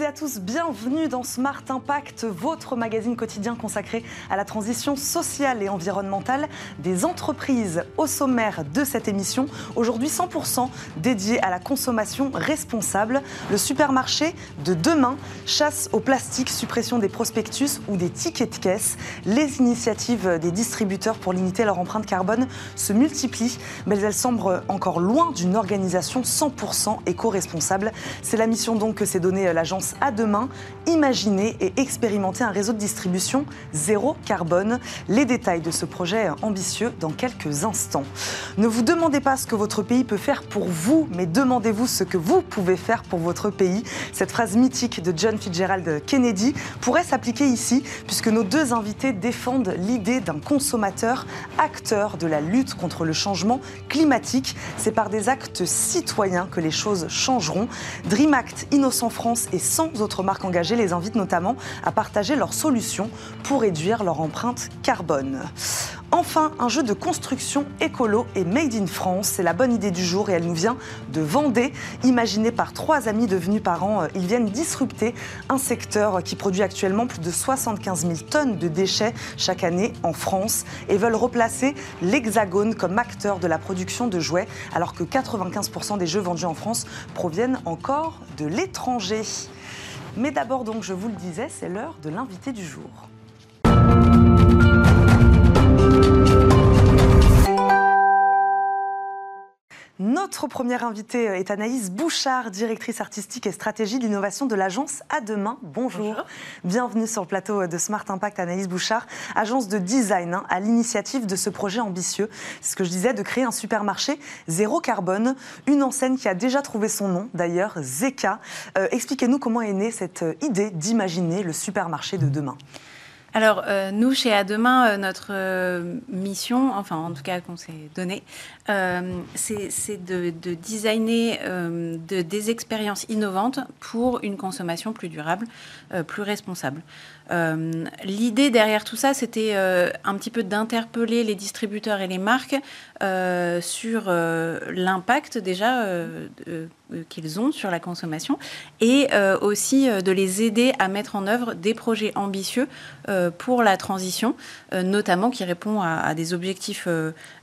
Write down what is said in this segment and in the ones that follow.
et à tous, bienvenue dans Smart Impact, votre magazine quotidien consacré à la transition sociale et environnementale des entreprises. Au sommaire de cette émission, aujourd'hui 100% dédié à la consommation responsable. Le supermarché de demain, chasse au plastique, suppression des prospectus ou des tickets de caisse. Les initiatives des distributeurs pour limiter leur empreinte carbone se multiplient, mais elles semblent encore loin d'une organisation 100% éco-responsable. C'est la mission donc que s'est donnée l'agence à demain, imaginer et expérimenter un réseau de distribution zéro carbone. Les détails de ce projet ambitieux dans quelques instants. Ne vous demandez pas ce que votre pays peut faire pour vous, mais demandez-vous ce que vous pouvez faire pour votre pays. Cette phrase mythique de John Fitzgerald Kennedy pourrait s'appliquer ici, puisque nos deux invités défendent l'idée d'un consommateur acteur de la lutte contre le changement climatique. C'est par des actes citoyens que les choses changeront. Dream Act Innocent France et 100 autres marques engagées les invitent notamment à partager leurs solutions pour réduire leur empreinte carbone. Enfin, un jeu de construction écolo et made in France. C'est la bonne idée du jour et elle nous vient de Vendée. Imaginé par trois amis devenus parents, ils viennent disrupter un secteur qui produit actuellement plus de 75 000 tonnes de déchets chaque année en France et veulent replacer l'Hexagone comme acteur de la production de jouets alors que 95% des jeux vendus en France proviennent encore de l'étranger. Mais d'abord donc, je vous le disais, c'est l'heure de l'invité du jour. Notre première invitée est Anaïs Bouchard, directrice artistique et stratégie d'innovation de l'agence À Demain. Bonjour. Bienvenue sur le plateau de Smart Impact, Anaïs Bouchard, agence de design hein, à l'initiative de ce projet ambitieux. C'est ce que je disais, de créer un supermarché zéro carbone, une enseigne qui a déjà trouvé son nom, d'ailleurs, Zeka. Euh, Expliquez-nous comment est née cette idée d'imaginer le supermarché de demain. Alors, euh, nous, chez À Demain, euh, notre euh, mission, enfin, en tout cas, qu'on s'est donné, euh, c'est de, de, designer de, des expériences innovantes pour une consommation plus durable, plus responsable. L'idée derrière tout ça, c'était un petit peu d'interpeller les distributeurs et les marques sur l'impact déjà qu'ils ont sur la consommation et euh, aussi euh, de les aider à mettre en œuvre des projets ambitieux euh, pour la transition, notamment qui répond à, à des objectifs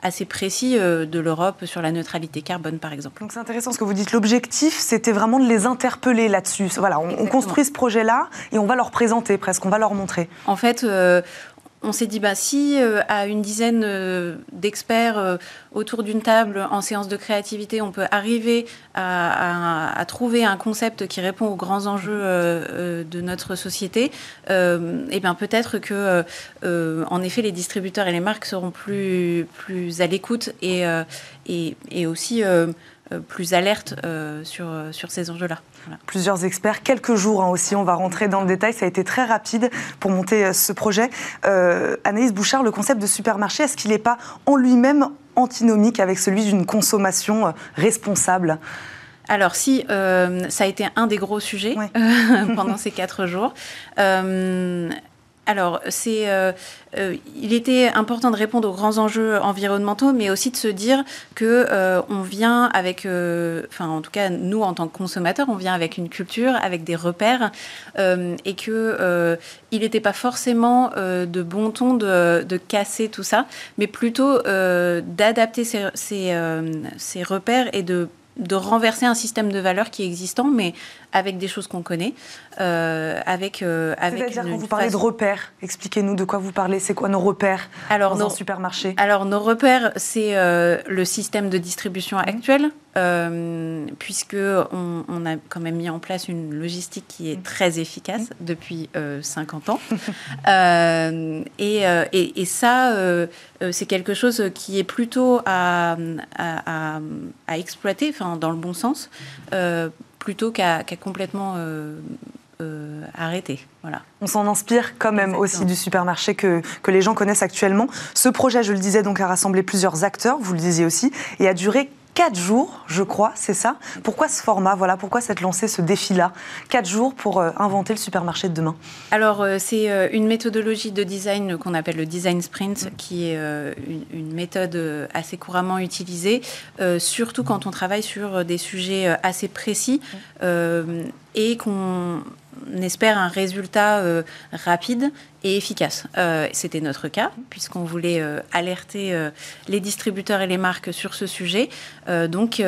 assez précis de l'Europe sur la neutralité carbone, par exemple. Donc c'est intéressant ce que vous dites. L'objectif, c'était vraiment de les interpeller là-dessus. Voilà, on, on, construit ce projet-là et on va leur présenter presque, on va leur montrer. En fait, on s'est dit, bah, si euh, à une dizaine euh, d'experts euh, autour d'une table en séance de créativité, on peut arriver à, trouver un concept qui répond aux grands enjeux de notre société, et eh bien peut-être que, en effet, les distributeurs et les marques seront plus, à l'écoute et, aussi plus alertes sur, sur ces enjeux-là. Voilà. Plusieurs experts, quelques jours hein, aussi, on va rentrer dans le détail, ça a été très rapide pour monter euh, ce projet. Euh, Anaïs Bouchard, le concept de supermarché, est-ce qu'il n'est pas en lui-même antinomique avec celui d'une consommation euh, responsable? Alors si, euh, ça a été un des gros sujets euh, pendant ces quatre jours. Euh, alors, euh, euh, il était important de répondre aux grands enjeux environnementaux, mais aussi de se dire que euh, on vient avec, enfin en tout cas nous en tant que consommateurs, on vient avec une culture, avec des repères, et que il n'était pas forcément de bon ton de, casser tout ça, mais plutôt d'adapter ces, repères et de de renverser un système de valeurs qui est existant, mais avec des choses qu'on connaît. Euh, avec, euh, avec C'est-à-dire quand vous parlez façon... de repères, expliquez-nous de quoi vous parlez. C'est quoi nos repères alors, dans nos, un supermarché Alors, nos repères, c'est euh, le système de distribution mmh. actuel, euh, puisque on, on, a quand même mis en place une logistique qui est mmh. très efficace mmh. depuis 50 ans. et, et, et, ça, c'est quelque chose qui est plutôt à, à, à, à exploiter, enfin, dans le bon sens plutôt qu'à qu complètement euh, euh, arrêter. Voilà. On s'en inspire quand même Exactement. aussi du supermarché que, que les gens connaissent actuellement. Ce projet, je le disais, donc a rassemblé plusieurs acteurs, vous le disiez aussi, et a duré quatre jours, je crois, c'est ça. Pourquoi ce format? Voilà, pourquoi cette lancée, ce défi-là Quatre jours pour euh, inventer le supermarché de demain. Alors, euh, c'est euh, une méthodologie de design qu'on appelle le design sprint, qui est une, méthode assez couramment utilisée, surtout quand on travaille sur des sujets assez précis et qu'on espère un résultat rapide et efficace. C'était notre cas, puisqu'on voulait alerter les distributeurs et les marques sur ce sujet. donc,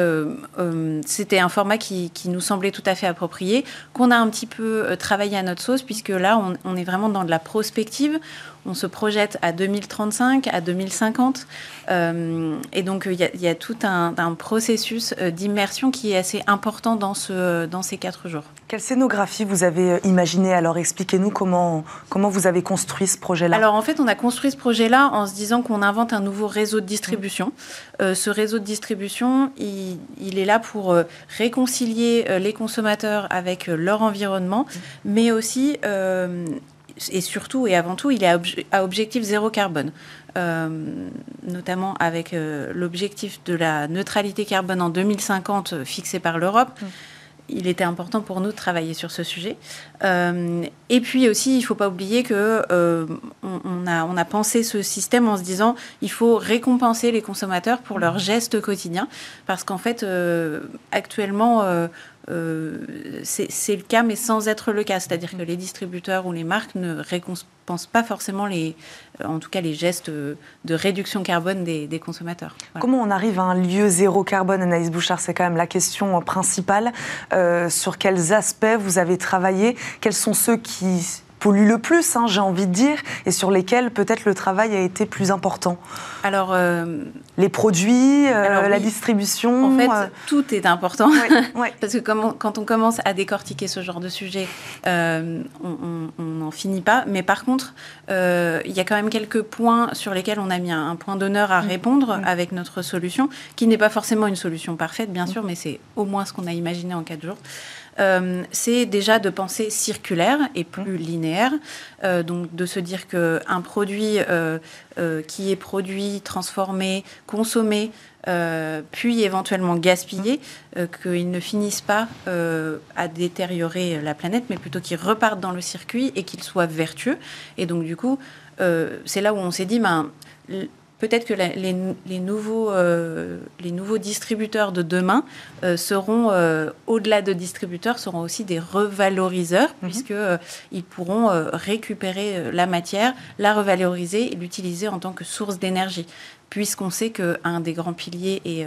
c'était un format qui, nous semblait tout à fait approprié, qu'on a un petit peu travaillé à notre sauce, puisque là, on, est vraiment dans de la prospective on se projette à 2035, à 2050. Euh, et donc, il y, a tout un, processus euh, d'immersion qui est assez important dans, ce, dans ces quatre jours. Quelle scénographie vous avez euh, imaginée? Alors, expliquez-nous comment, comment vous avez construit ce projet-là. Alors, en fait, on a construit ce projet-là en se disant qu'on invente un nouveau réseau de distribution. ce réseau de distribution, il, est là pour réconcilier les consommateurs avec leur environnement, mais aussi et surtout et avant tout, il est à, objectif zéro carbone, euh, notamment avec euh, l'objectif de la neutralité carbone en 2050 euh, fixé par l'Europe. Mm. Il était important pour nous de travailler sur ce sujet. Et puis aussi, il ne faut pas oublier que on, a, on a pensé ce système en se disant il faut récompenser les consommateurs pour leurs gestes quotidiens, parce qu'en fait, actuellement euh, c'est le cas, mais sans être le cas. C'est-à-dire que les distributeurs ou les marques ne récompensent pas forcément les, euh, en tout cas les gestes de réduction carbone des, consommateurs. Comment on arrive à un lieu zéro carbone, Anaïs Bouchard? C'est quand même la question principale. Euh, sur quels aspects vous avez travaillé Quels sont ceux qui polluent le plus, hein, j'ai envie de dire, et sur lesquels peut-être le travail a été plus important Alors, euh, les produits, euh, la distribution. En fait, euh, tout est important parce que quand on commence à décortiquer ce genre de sujet, on n'en finit pas. Mais par contre, il y a quand même quelques points sur lesquels on a mis un, point d'honneur à mm. répondre mm. avec notre solution, qui n'est pas forcément une solution parfaite, bien sûr, mais c'est au moins ce qu'on a imaginé en quatre jours. Euh, c'est déjà de penser circulaire et plus linéaire. Euh, donc de se dire qu'un produit euh, qui est produit, transformé, consommé, puis éventuellement gaspillé, qu'il ne finisse pas à détériorer la planète, mais plutôt qu'il reparte dans le circuit et qu'il soit vertueux. Et donc du coup, c'est là où on s'est dit, ben, peut-être que les, nouveaux, euh, les nouveaux distributeurs de demain euh, seront, euh, au-delà de distributeurs, seront aussi des revaloriseurs, mhm. puisqu'ils pourront récupérer la matière, la revaloriser et l'utiliser en tant que source d'énergie, puisqu'on sait qu'un des grands piliers est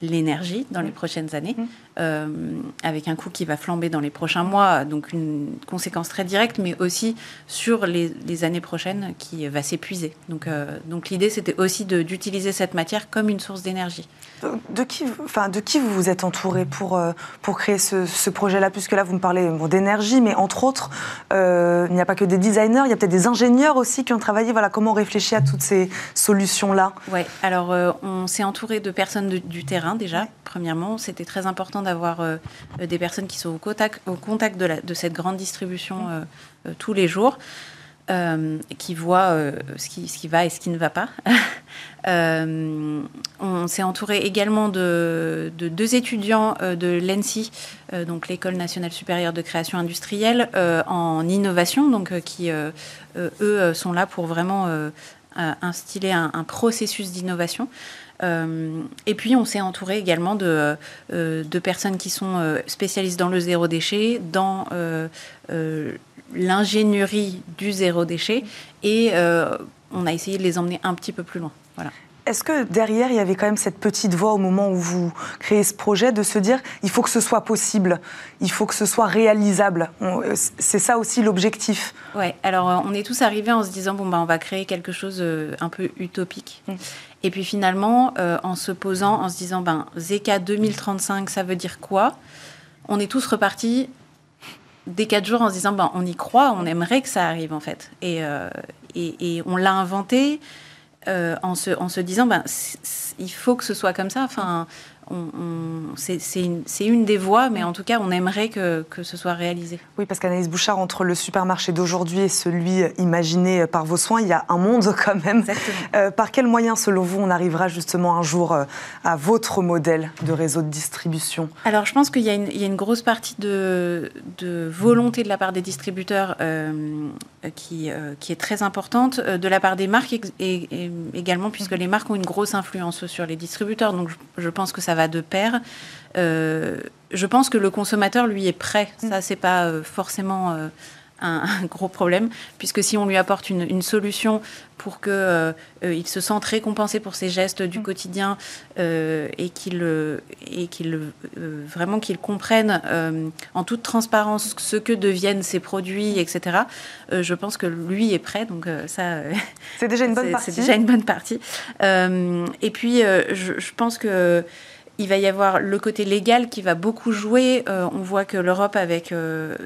l'énergie dans les prochaines années, euh, avec un coût qui va flamber dans les prochains mois, donc une conséquence très directe, mais aussi sur les, années prochaines qui va s'épuiser. Donc, euh, donc l'idée, c'était aussi d'utiliser cette matière comme une source d'énergie. De qui, enfin, de qui vous vous êtes entouré pour, euh, pour créer ce, projet-là? Puisque là, vous me parlez d'énergie, mais entre autres, il n'y a pas que des designers, il y a peut-être des ingénieurs aussi qui ont travaillé. Voilà, comment réfléchir à toutes ces solutions-là? Oui, alors on s'est entouré de personnes du terrain déjà. Premièrement, c'était très important d'avoir euh, des personnes qui sont au contact, au contact de, cette grande distribution euh, euh, tous les jours. qui voient ce, qui, va et ce qui ne va pas. on s'est entouré également de, deux étudiants de l'ENSI, donc l'École nationale supérieure de création industrielle, en innovation, donc qui, eux, sont là pour vraiment instiller un processus d'innovation. Euh, et puis, on s'est entouré également de, euh, personnes qui sont euh, spécialistes dans le zéro déchet, dans l'ingénierie du zéro déchet, et on a essayé de les emmener un petit peu plus loin. Voilà. Est-ce que derrière, il y avait quand même cette petite voix au moment où vous créez ce projet de se dire il faut que ce soit possible, il faut que ce soit réalisable? C'est ça aussi l'objectif Oui, alors on est tous arrivés en se disant bon, bah, on va créer quelque chose un peu utopique. Mmh. Et puis finalement, euh, en se posant, en se disant, ben, Zeka 2035, ça veut dire quoi? On est tous repartis des quatre jours en se disant, ben, on y croit, on aimerait que ça arrive en fait. Et, euh, et, on l'a inventé euh, en, se, en se disant, ben, il faut que ce soit comme ça. Enfin, c'est une, une, des voies, mais en tout cas, on aimerait que, que ce soit réalisé. Oui, parce qu'Anaïs Bouchard, entre le supermarché d'aujourd'hui et celui imaginé par vos soins, il y a un monde quand même. Euh, par quels moyens, selon vous, on arrivera justement un jour euh, à votre modèle de réseau de distribution? Alors, je pense qu'il y, y, a une grosse partie de, de, volonté de la part des distributeurs euh, qui, qui, est très importante, de la part des marques et, également, puisque les marques ont une grosse influence sur les distributeurs. Donc, je, je pense que ça va de pair. je pense que le consommateur, lui, est prêt. Ça, c'est pas forcément un, gros problème, puisque si on lui apporte une, solution pour qu'il euh, euh, se sente récompensé pour ses gestes du mm. quotidien euh, et qu'il et qu'il vraiment qu'il comprenne en toute transparence ce que deviennent ces produits, etc. je pense que lui est prêt, donc ça. c'est déjà une bonne partie. C'est déjà une bonne partie. et puis je, je pense que il va y avoir le côté légal qui va beaucoup jouer. Euh, on voit que l'Europe, avec euh,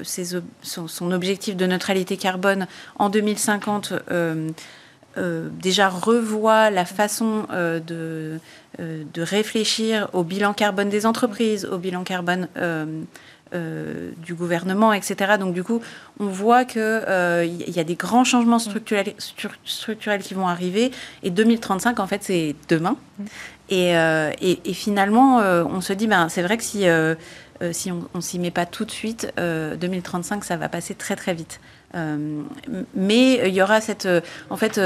son, objectif de neutralité carbone en 2050, euh, déjà revoit la façon de, de réfléchir au bilan carbone des entreprises, au bilan carbone du gouvernement, etc. Donc du coup, on voit qu'il il y a des grands changements structurels, structurels qui vont arriver. Et 2035, en fait, c'est demain. Euh, et, finalement, euh, on se dit, ben, c'est vrai que si, euh, si on ne s'y met pas tout de suite, 2035, ça va passer très très vite. mais il y aura cette, en fait,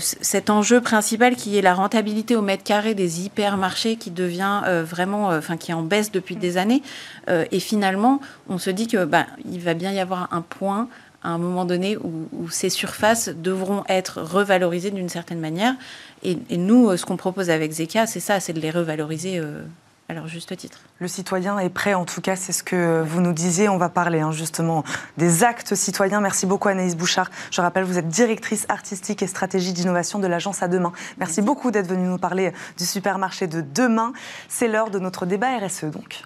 cet enjeu principal qui est la rentabilité au mètre carré des hypermarchés qui devient vraiment, enfin, qui est en baisse depuis des années. et finalement, on se dit que ben, il va bien y avoir un point à un moment donné où, ces surfaces devront être revalorisées d'une certaine manière. Et, nous, ce qu'on propose avec Zeka, c'est ça, c'est de les revaloriser euh, à leur juste titre. Le citoyen est prêt, en tout cas, c'est ce que vous nous disiez. On va parler hein, justement des actes citoyens. Merci beaucoup Anaïs Bouchard. Je rappelle, vous êtes directrice artistique et stratégie d'innovation de l'agence à demain. Merci beaucoup d'être venue nous parler du supermarché de demain. C'est l'heure de notre débat RSE donc.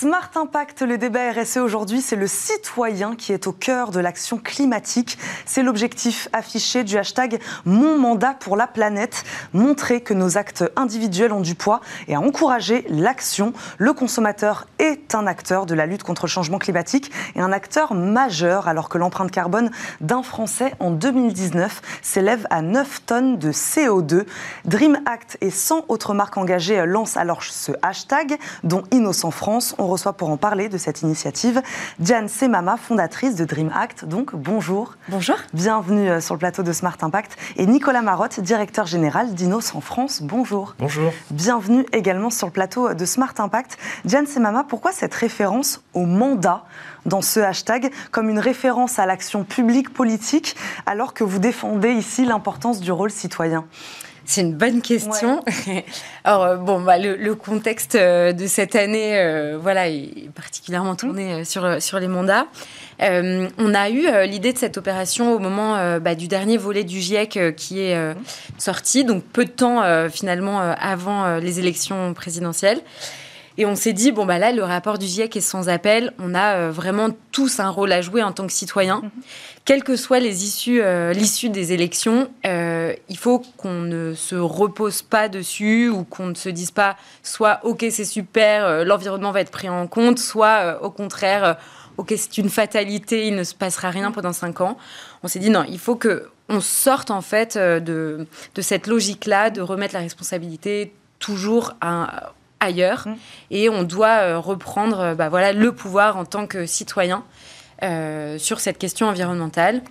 Smart Impact, le débat RSE aujourd'hui, c'est le citoyen qui est au cœur de l'action climatique. C'est l'objectif affiché du hashtag Mon mandat pour la planète, montrer que nos actes individuels ont du poids et à encourager l'action. Le consommateur est un acteur de la lutte contre le changement climatique et un acteur majeur alors que l'empreinte carbone d'un Français en 2019 s'élève à 9 tonnes de CO2. Dream Act et 100 autres marques engagées lancent alors ce hashtag, dont Innocent France. Reçoit pour en parler de cette initiative Diane Semama, fondatrice de Dream Act. Donc bonjour. Bonjour. Bienvenue euh, sur le plateau de Smart Impact. Et Nicolas Marotte, directeur général d'Innocent France. Bonjour. Bonjour. Bienvenue également sur le plateau de Smart Impact. Diane Semama, pourquoi cette référence au mandat dans ce hashtag comme une référence à l'action publique politique alors que vous défendez ici l'importance du rôle citoyen? C'est une bonne question. Alors, euh, bon, bah, le, contexte euh, de cette année, euh, voilà, est particulièrement tourné sur, sur les mandats. on a eu l'idée de cette opération au moment bah, du dernier volet du GIEC qui est sorti, donc peu de temps finalement avant les élections présidentielles. Et on s'est dit, bon, bah là, le rapport du GIEC est sans appel. On a vraiment tous un rôle à jouer en tant que citoyens. Mhm quelles que soient les issues, euh, l'issue des élections, euh, il faut qu'on ne se repose pas dessus ou qu'on ne se dise pas soit ok c'est super, euh, l'environnement va être pris en compte, soit au contraire ok c'est une fatalité, il ne se passera rien pendant cinq ans. On s'est dit non, il faut que on sorte en fait de, de cette logique-là, de remettre la responsabilité toujours ailleurs mmh. et on doit reprendre bah, voilà, le pouvoir en tant que citoyen sur cette question environnementale.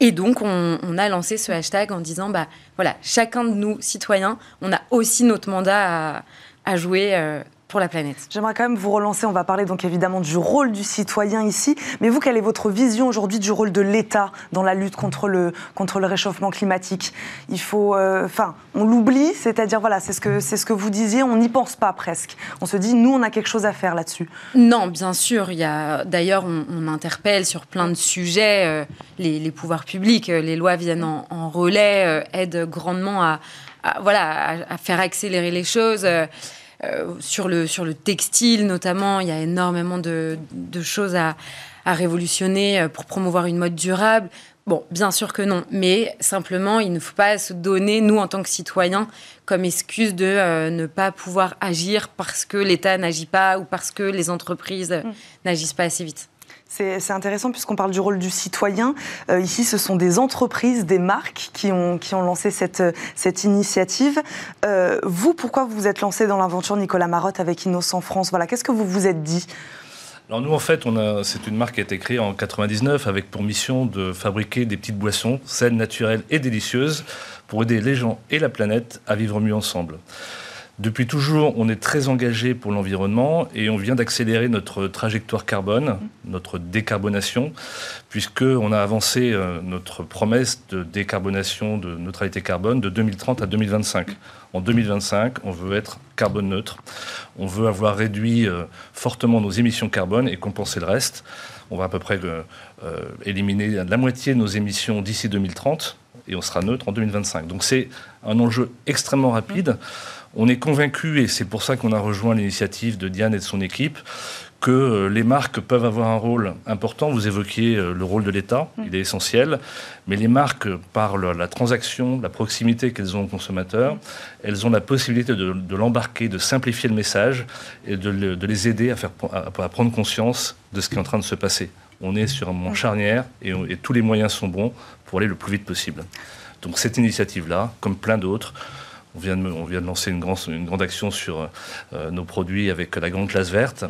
Et donc, on, a lancé ce hashtag en disant, bah voilà, chacun de nous, citoyens, on a aussi notre mandat à, à jouer euh, la planète. J'aimerais quand même vous relancer, on va parler donc évidemment du rôle du citoyen ici, mais vous, quelle est votre vision aujourd'hui du rôle de l'État dans la lutte contre le, contre le réchauffement climatique? Il faut, euh, enfin, on l'oublie, c'est-à-dire, voilà, c'est ce, que, ce que vous disiez, on n'y pense pas presque. On se dit, nous, on a quelque chose à faire là-dessus. Non, bien sûr, d'ailleurs, on, interpelle sur plein de sujets, euh, les, pouvoirs publics, euh, les lois viennent en, relais, aident grandement à, voilà, à, faire accélérer les choses. Euh, sur, le, sur le textile notamment, il y a énormément de, choses à, révolutionner euh, pour promouvoir une mode durable. Bon, bien sûr que non, mais simplement, il ne faut pas se donner, nous, en tant que citoyens, comme excuse de euh, ne pas pouvoir agir parce que l'État n'agit pas ou parce que les entreprises mm. n'agissent pas assez vite. C'est intéressant puisqu'on parle du rôle du citoyen. Euh, ici, ce sont des entreprises, des marques qui ont, lancé cette, cette initiative. Euh, vous, pourquoi vous vous êtes lancé dans l'aventure Nicolas Marotte avec Innocent France? Voilà, Qu'est-ce que vous vous êtes dit? Alors nous, en fait, c'est une marque qui a été créée en 99 avec pour mission de fabriquer des petites boissons saines, naturelles et délicieuses pour aider les gens et la planète à vivre mieux ensemble. Depuis toujours, on est très engagé pour l'environnement et on vient d'accélérer notre trajectoire carbone, notre décarbonation, puisqu'on a avancé euh, notre promesse de décarbonation, de neutralité carbone de 2030 à 2025. En 2025, on veut être carbone neutre. On veut avoir réduit euh, fortement nos émissions carbone et compenser le reste. On va à peu près euh, éliminer la moitié de nos émissions d'ici 2030 et on sera neutre en 2025. Donc c'est un enjeu extrêmement rapide. On est convaincu, et c'est pour ça qu'on a rejoint l'initiative de Diane et de son équipe, que euh, les marques peuvent avoir un rôle important. Vous évoquiez euh, le rôle de l'État, mm. il est essentiel, mais les marques, par la transaction, la proximité qu'elles ont aux consommateurs, elles ont la possibilité de, l'embarquer, de simplifier le message et de, les aider à, faire, à, prendre conscience de ce qui est en train de se passer. On est sur un moment mm. charnière et, et tous les moyens sont bons pour aller le plus vite possible. Donc cette initiative-là, comme plein d'autres, on vient, de, on vient de lancer une, grande, une grande action sur euh, nos produits avec la grande classe verte.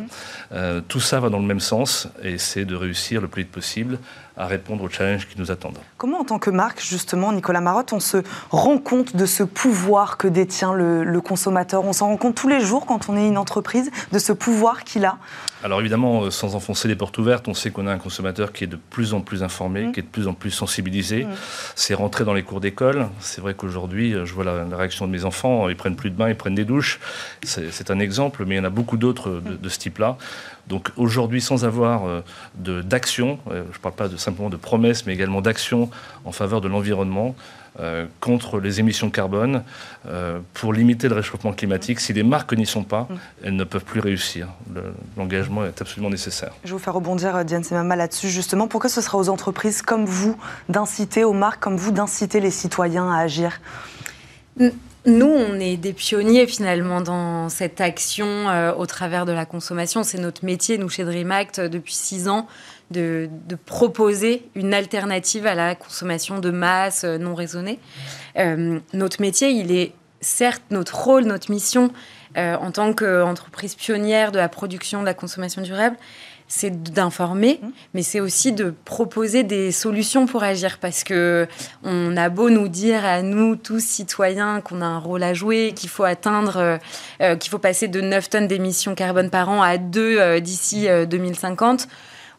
Euh, tout ça va dans le même sens et c'est de réussir le plus vite possible à répondre aux challenges qui nous attendent. Comment, en tant que marque, justement, Nicolas Marotte, on se rend compte de ce pouvoir que détient le, consommateur? On s'en rend compte tous les jours quand on est une entreprise, de ce pouvoir qu'il a? Alors évidemment, euh, sans enfoncer les portes ouvertes, on sait qu'on a un consommateur qui est de plus en plus informé, mmh. qui est de plus en plus sensibilisé. Mmh. C'est rentré dans les cours d'école. C'est vrai qu'aujourd'hui, euh, je vois la, réaction de mes enfants, ils prennent plus de bain, ils prennent des douches. C'est un exemple, mais il y en a beaucoup d'autres de, de, ce type-là. Donc aujourd'hui, sans avoir euh, d'action, je ne parle pas de simplement de promesses, mais également d'actions en faveur de l'environnement, euh, contre les émissions de carbone, euh, pour limiter le réchauffement climatique. Si les marques n'y sont pas, mm. elles ne peuvent plus réussir. L'engagement est absolument nécessaire. Je vais vous faire rebondir, euh, Diane Semama, là-dessus, justement. Pourquoi ce sera aux entreprises comme vous d'inciter, aux marques comme vous, d'inciter les citoyens à agir? Nous, on est des pionniers finalement dans cette action au travers de la consommation. C'est notre métier, nous, chez DreamAct, depuis six ans de, proposer une alternative à la consommation de masse euh, non raisonnée. Euh, notre métier, il est certes notre rôle, notre mission euh, en tant qu'entreprise pionnière de la production de la consommation durable, c'est d'informer, mmh. mais c'est aussi de proposer des solutions pour agir parce que on a beau nous dire à nous tous citoyens qu'on a un rôle à jouer, qu'il faut atteindre, qu'il faut passer de 9 tonnes d'émissions carbone par an à 2 d'ici 2050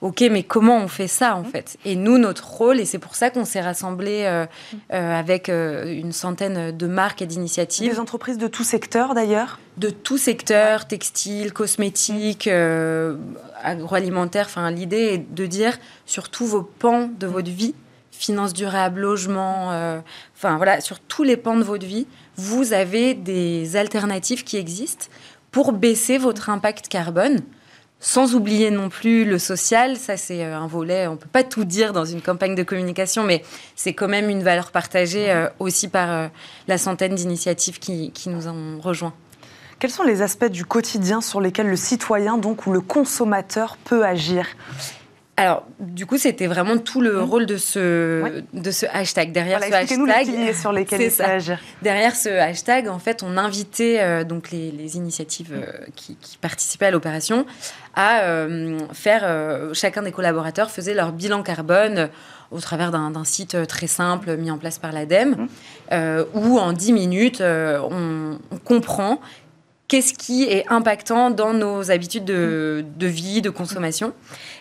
ok, mais comment on fait ça en mmh. fait? Et nous, notre rôle, et c'est pour ça qu'on s'est rassemblé euh, euh, avec euh, une centaine de marques et d'initiatives. Des entreprises de tout secteur d'ailleurs? De tout secteur, textile, cosmétique, agroalimentaire. Enfin, l'idée est de dire sur tous vos pans de votre vie, finances durables, logement, enfin voilà, sur tous les pans de votre vie, vous avez des alternatives qui existent pour baisser votre impact carbone sans oublier non plus le social, ça c'est euh, un volet, on peut pas tout dire dans une campagne de communication, mais c'est quand même une valeur partagée euh, aussi par euh, la centaine d'initiatives qui, qui, nous ont rejoints. Quels sont les aspects du quotidien sur lesquels le citoyen donc ou le consommateur peut agir? Alors, du coup, c'était vraiment tout le mmh. rôle de ce, de ce hashtag. Derrière ce hashtag, les sur lesquels il ça. Derrière ce hashtag, en fait, on invitait euh, donc les, initiatives euh, qui, participaient à l'opération à euh, faire. chacun des collaborateurs faisait leur bilan carbone au travers d'un site très simple mis en place par l'ADEME, mmh. où en 10 minutes, on, on comprend qu'est-ce qui est impactant dans nos habitudes de, vie, de consommation.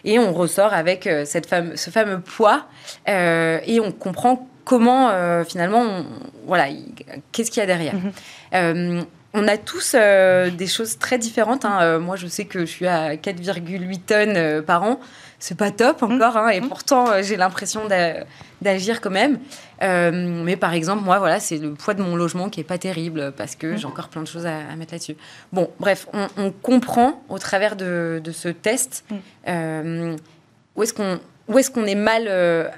Et on ressort avec euh, cette ce fameux poids euh, et on comprend comment euh, finalement, voilà, qu'est-ce qu'il y a derrière. Mm-hmm. on a tous des choses très différentes. Hein. moi, je sais que je suis à 4,8 tonnes par an c'est pas top mmh. encore, hein, et mmh. pourtant j'ai l'impression d'agir quand même. Euh, mais par exemple, moi, voilà, c'est le poids de mon logement qui est pas terrible parce que j'ai encore plein de choses à, mettre là-dessus. Bon, bref, on, comprend au travers de, ce test euh, où est-ce qu'on où est-ce qu'on est mal, euh,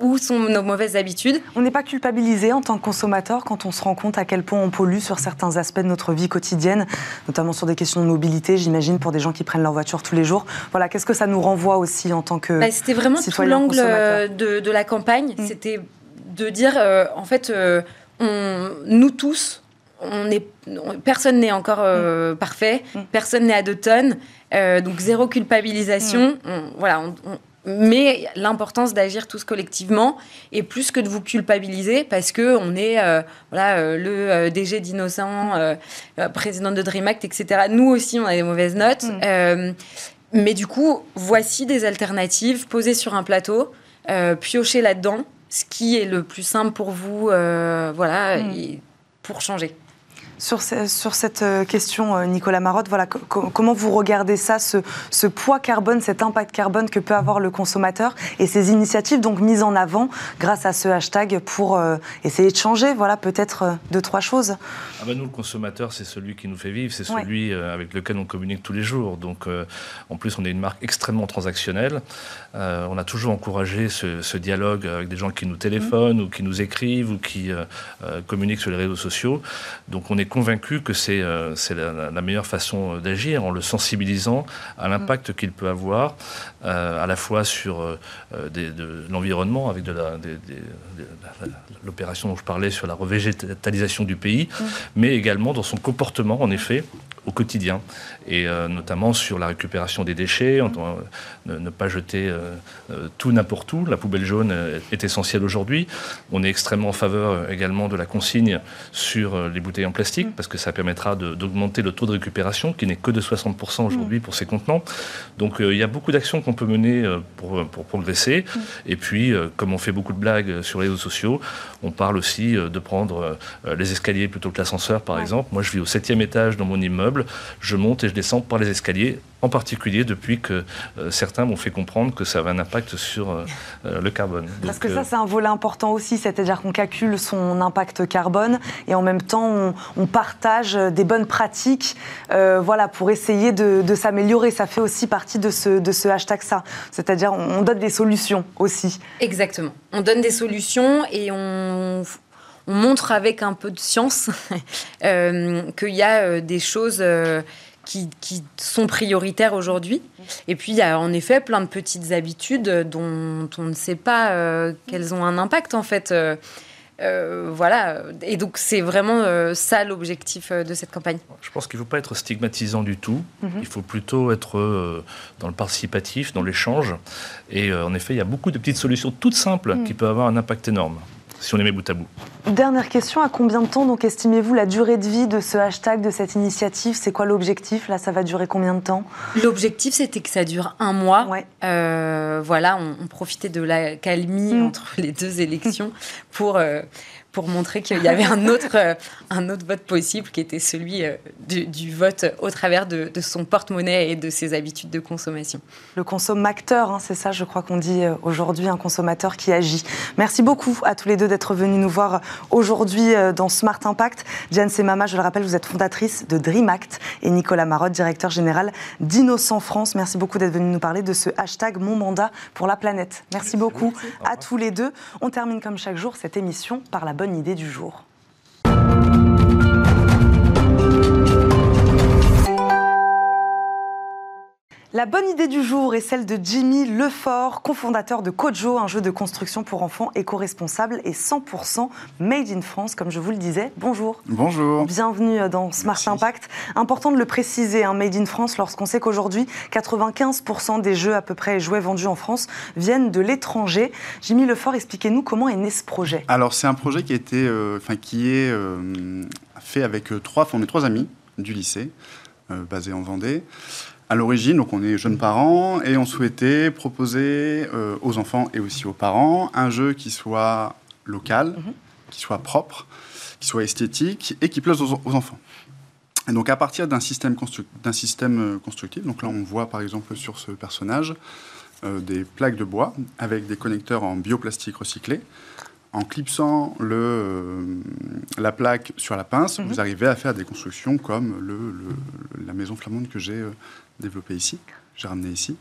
où sont nos mauvaises habitudes. On n'est pas culpabilisé en tant que consommateur quand on se rend compte à quel point on pollue sur certains aspects de notre vie quotidienne, notamment sur des questions de mobilité, j'imagine, pour des gens qui prennent leur voiture tous les jours. Voilà, qu'est-ce que ça nous renvoie aussi en tant que bah, C'était vraiment tout l'angle de, la campagne, mm. c'était de dire, euh, en fait, on, nous tous, on est, personne n'est encore euh, parfait, mm. personne n'est à deux tonnes, euh, donc zéro culpabilisation. Mm. voilà, mais l'importance d'agir tous collectivement et plus que de vous culpabiliser parce que on est euh, voilà le DG d'Innocent, président de Dream Act, etc. Nous aussi, on a des mauvaises notes. Mm. mais du coup, voici des alternatives posées sur un plateau, piocher là-dedans, ce qui est le plus simple pour vous, voilà, pour changer. Sur, sur, cette euh, question, euh, Nicolas Marotte, voilà, comment vous regardez ça, ce, poids carbone, cet impact carbone que peut avoir le consommateur et ces initiatives donc mises en avant grâce à ce hashtag pour euh, essayer de changer, voilà, peut-être deux, trois choses? Ah ben Nous, le consommateur, c'est celui qui nous fait vivre, c'est celui avec lequel on communique tous les jours. Donc, en plus, on est une marque extrêmement transactionnelle. on a toujours encouragé ce, dialogue avec des gens qui nous téléphonent ou qui nous écrivent ou qui communiquent sur les réseaux sociaux. Donc, on est convaincu que c'est euh, la, meilleure façon d'agir en le sensibilisant à l'impact mm. qu'il peut avoir euh, à la fois sur euh, de l'environnement avec de l'opération dont je parlais sur la revégétalisation du pays, mm. mais également dans son comportement en effet au quotidien, et euh, notamment sur la récupération des déchets, ne, ne, pas jeter euh, euh, tout n'importe où. La poubelle jaune est essentielle aujourd'hui. On est extrêmement en faveur également de la consigne sur les bouteilles en plastique, mm. parce que ça permettra d'augmenter le taux de récupération, qui n'est que de 60% aujourd'hui mm. pour ces contenants. Donc il y a beaucoup d'actions qu'on peut mener pour, pour progresser. Mm. Et puis, comme on fait beaucoup de blagues sur les réseaux sociaux, on parle aussi de prendre les escaliers plutôt que l'ascenseur, par exemple. Moi, je vis au septième étage dans mon immeuble je monte et je descends par les escaliers, en particulier depuis que euh, certains m'ont fait comprendre que ça avait un impact sur euh, euh, le carbone. Parce que ça, c'est un volet important aussi, c'est-à-dire qu'on calcule son impact carbone et en même temps, on, partage des bonnes pratiques voilà, pour essayer de, s'améliorer. Ça fait aussi partie de ce, de ce hashtag ça, c'est-à-dire on donne des solutions aussi. Exactement. On donne des solutions et on on montre avec un peu de science euh, qu'il y a euh, des choses euh, qui, sont prioritaires aujourd'hui. Et puis, il y a en effet plein de petites habitudes dont on ne sait pas qu'elles ont un impact, en fait. voilà, et donc c'est vraiment ça l'objectif de cette campagne. Je pense qu'il ne faut pas être stigmatisant du tout, mhm. il faut plutôt être dans le participatif, dans l'échange. Et en effet, il y a beaucoup de petites solutions toutes simples mhm. qui peuvent avoir un impact énorme si on les met bout à bout. Dernière question, à combien de temps donc estimez-vous la durée de vie de ce hashtag, de cette initiative? C'est quoi l'objectif? Là, ça va durer combien de temps? L'objectif, c'était que ça dure un mois. Euh, voilà, on, profitait de la calmie mm. entre les deux élections pour, euh, pour montrer qu'il y avait un autre, euh, un autre vote possible qui était celui euh, du, vote au travers de, son porte-monnaie et de ses habitudes de consommation. Le consommateur, hein, c'est ça je crois qu'on dit euh, aujourd'hui, un consommateur qui agit. Merci beaucoup à tous les deux d'être venus nous voir aujourd'hui dans Smart Impact. Diane Semama, je le rappelle, vous êtes fondatrice de Dream Act et Nicolas Marotte, directeur général d'Innocent France. Merci beaucoup d'être venus nous parler de ce hashtag Mon mandat pour la planète. Merci, beaucoup à tous les deux. On termine comme chaque jour cette émission par la bonne idée du jour. La bonne idée du jour est celle de Jimmy Lefort, cofondateur de Kojo, un jeu de construction pour enfants éco-responsable et 100% made in France, comme je vous le disais. Bonjour. Bonjour. Bienvenue dans Smart Impact. Important de le préciser, un made in France, lorsqu'on sait qu'aujourd'hui, 95% des jeux à peu près jouets vendus en France viennent de l'étranger. Jimmy Lefort, expliquez-nous comment est né ce projet. Alors, c'est un projet qui, euh, qui est euh, fait avec euh, trois, on est trois amis du lycée, basés en Vendée à l'origine, donc on est jeunes parents et on souhaitait proposer euh, aux enfants et aussi aux parents un jeu qui soit local, mhm. qui soit propre, qui soit esthétique et qui plaise aux, enfants. Et donc à partir d'un système, d'un système euh, constructif, donc là on voit par exemple sur ce personnage euh, des plaques de bois avec des connecteurs en bioplastique recyclé. En clipsant le, la plaque sur la pince, mhm. vous arrivez à faire des constructions comme le, la maison flamande que j'ai développé ici, j'ai ramené ici.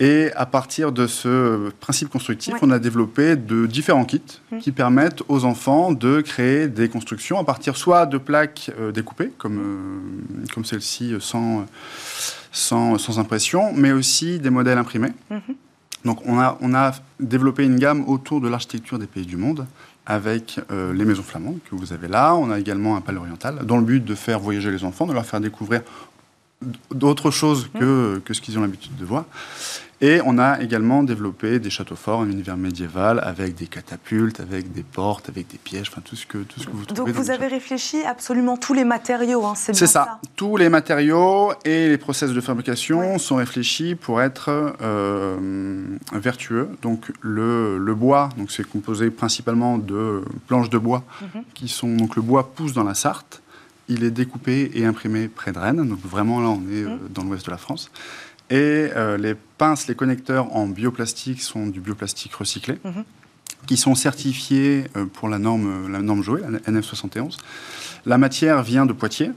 Et à partir de ce principe constructif, on a développé de différents kits mmh. qui permettent aux enfants de créer des constructions à partir soit de plaques euh, découpées, comme, euh, comme celle-ci, sans, sans, sans, impression, mais aussi des modèles imprimés. Mmh. Donc on a, on a développé une gamme autour de l'architecture des pays du monde avec euh, les maisons flamandes que vous avez là. On a également un palais oriental dans le but de faire voyager les enfants, de leur faire découvrir d'autres choses que, que ce qu'ils ont l'habitude de voir. Et on a également développé des châteaux forts, un univers médiéval avec des catapultes, avec des portes, avec des pièges, enfin tout ce que, tout ce que vous trouvez. Donc vous avez réfléchi absolument tous les matériaux, hein, c'est bien ça. ça. Tous les matériaux et les process de fabrication ouais. sont réfléchis pour être euh, vertueux. Donc le, le bois, donc c'est composé principalement de planches de bois mm -hmm. qui sont donc le bois pousse dans la Sarthe. Il est découpé et imprimé près de Rennes. Donc vraiment là, on est mm -hmm. dans l'ouest de la France. Et euh, les pinces, les connecteurs en bioplastique sont du bioplastique recyclé, mm -hmm. qui sont certifiés euh, pour la norme, la norme Joé, la NF71. La matière vient de Poitiers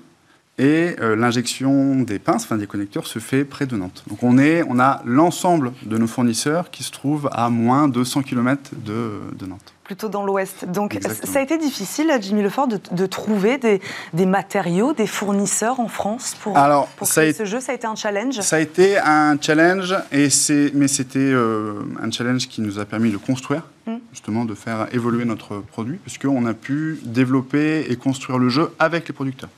et euh, l'injection des pinces, enfin des connecteurs, se fait près de Nantes. Donc on, est, on a l'ensemble de nos fournisseurs qui se trouvent à moins de 100 km de, de Nantes plutôt dans l'Ouest. Donc Exactement. ça a été difficile, Jimmy Lefort, de, de trouver des, des, matériaux, des fournisseurs en France pour, Alors, pour créer ce jeu? Ça a été un challenge? Ça a été un challenge, et mais c'était euh, un challenge qui nous a permis de construire, mm. justement, de faire évoluer notre produit, puisqu'on a pu développer et construire le jeu avec les producteurs.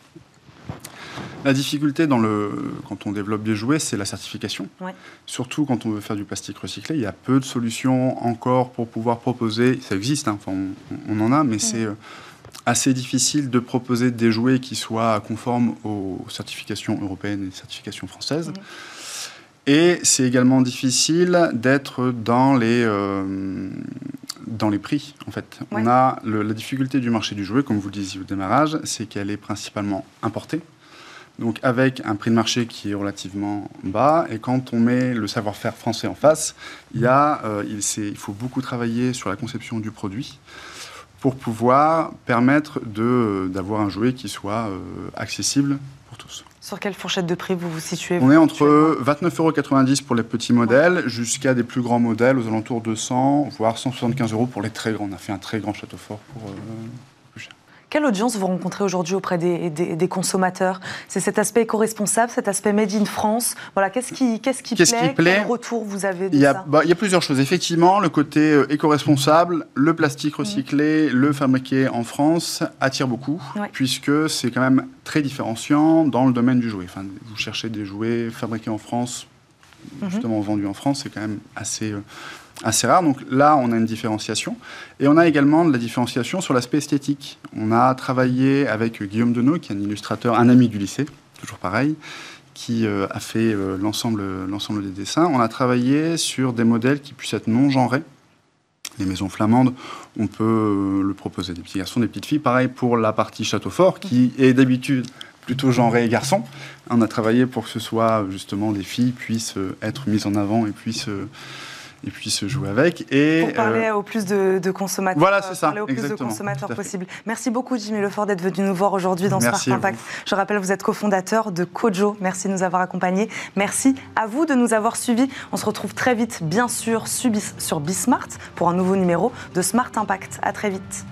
La difficulté dans le, quand on développe des jouets, c'est la certification. Ouais. Surtout quand on veut faire du plastique recyclé, il y a peu de solutions encore pour pouvoir proposer. Ça existe, hein, enfin, on, on, en a, mais mmh. c'est assez difficile de proposer des jouets qui soient conformes aux certifications européennes et certifications françaises. Mmh. Et c'est également difficile d'être dans les euh, dans les prix. En fait, ouais. on a le, la difficulté du marché du jouet, comme vous le disiez au démarrage, c'est qu'elle est principalement importée donc avec un prix de marché qui est relativement bas. Et quand on met le savoir-faire français en face, il, y a, euh, il, il, faut beaucoup travailler sur la conception du produit pour pouvoir permettre d'avoir un jouet qui soit euh, accessible pour tous. Sur quelle fourchette de prix vous vous situez On est entre 29,90 euros pour les petits modèles jusqu'à des plus grands modèles aux alentours de 100, voire 175 euros pour les très grands. On a fait un très grand château fort pour... Euh, quelle audience vous rencontrez aujourd'hui auprès des, des, des consommateurs? C'est cet aspect éco-responsable, cet aspect made in France? Voilà, qu'est-ce qui, qu'est-ce qui, qu plaît, qui plaît? Quel retour vous avez de il y, a, ça? bah, il y a plusieurs choses. Effectivement, le côté euh, éco-responsable, le plastique recyclé, mmh. le fabriqué en France attire beaucoup, ouais. puisque c'est quand même très différenciant dans le domaine du jouet. Enfin, vous cherchez des jouets fabriqués en France, justement mmh. vendus en France, c'est quand même assez, euh, assez rare. Donc là, on a une différenciation. Et on a également de la différenciation sur l'aspect esthétique. On a travaillé avec Guillaume Denot, qui est un illustrateur, un ami du lycée, toujours pareil, qui euh, a fait euh, l'ensemble des dessins. On a travaillé sur des modèles qui puissent être non genrés. Les maisons flamandes, on peut euh, le proposer des petits garçons, des petites filles. Pareil pour la partie château fort, qui est d'habitude plutôt genré garçon. On a travaillé pour que ce soit justement des filles puissent être mises en avant et puissent et puis se jouer avec. Et, Pour parler euh, au plus de, de consommateurs. Voilà, c'est ça. Parler au plus de consommateurs possible. Merci beaucoup, Jimmy Lefort, d'être venu nous voir aujourd'hui dans Merci Smart Impact. Je rappelle, vous êtes cofondateur de Kojo. Merci de nous avoir accompagnés. Merci à vous de nous avoir suivis. On se retrouve très vite, bien sûr, sur Bismart pour un nouveau numéro de Smart Impact. À très vite.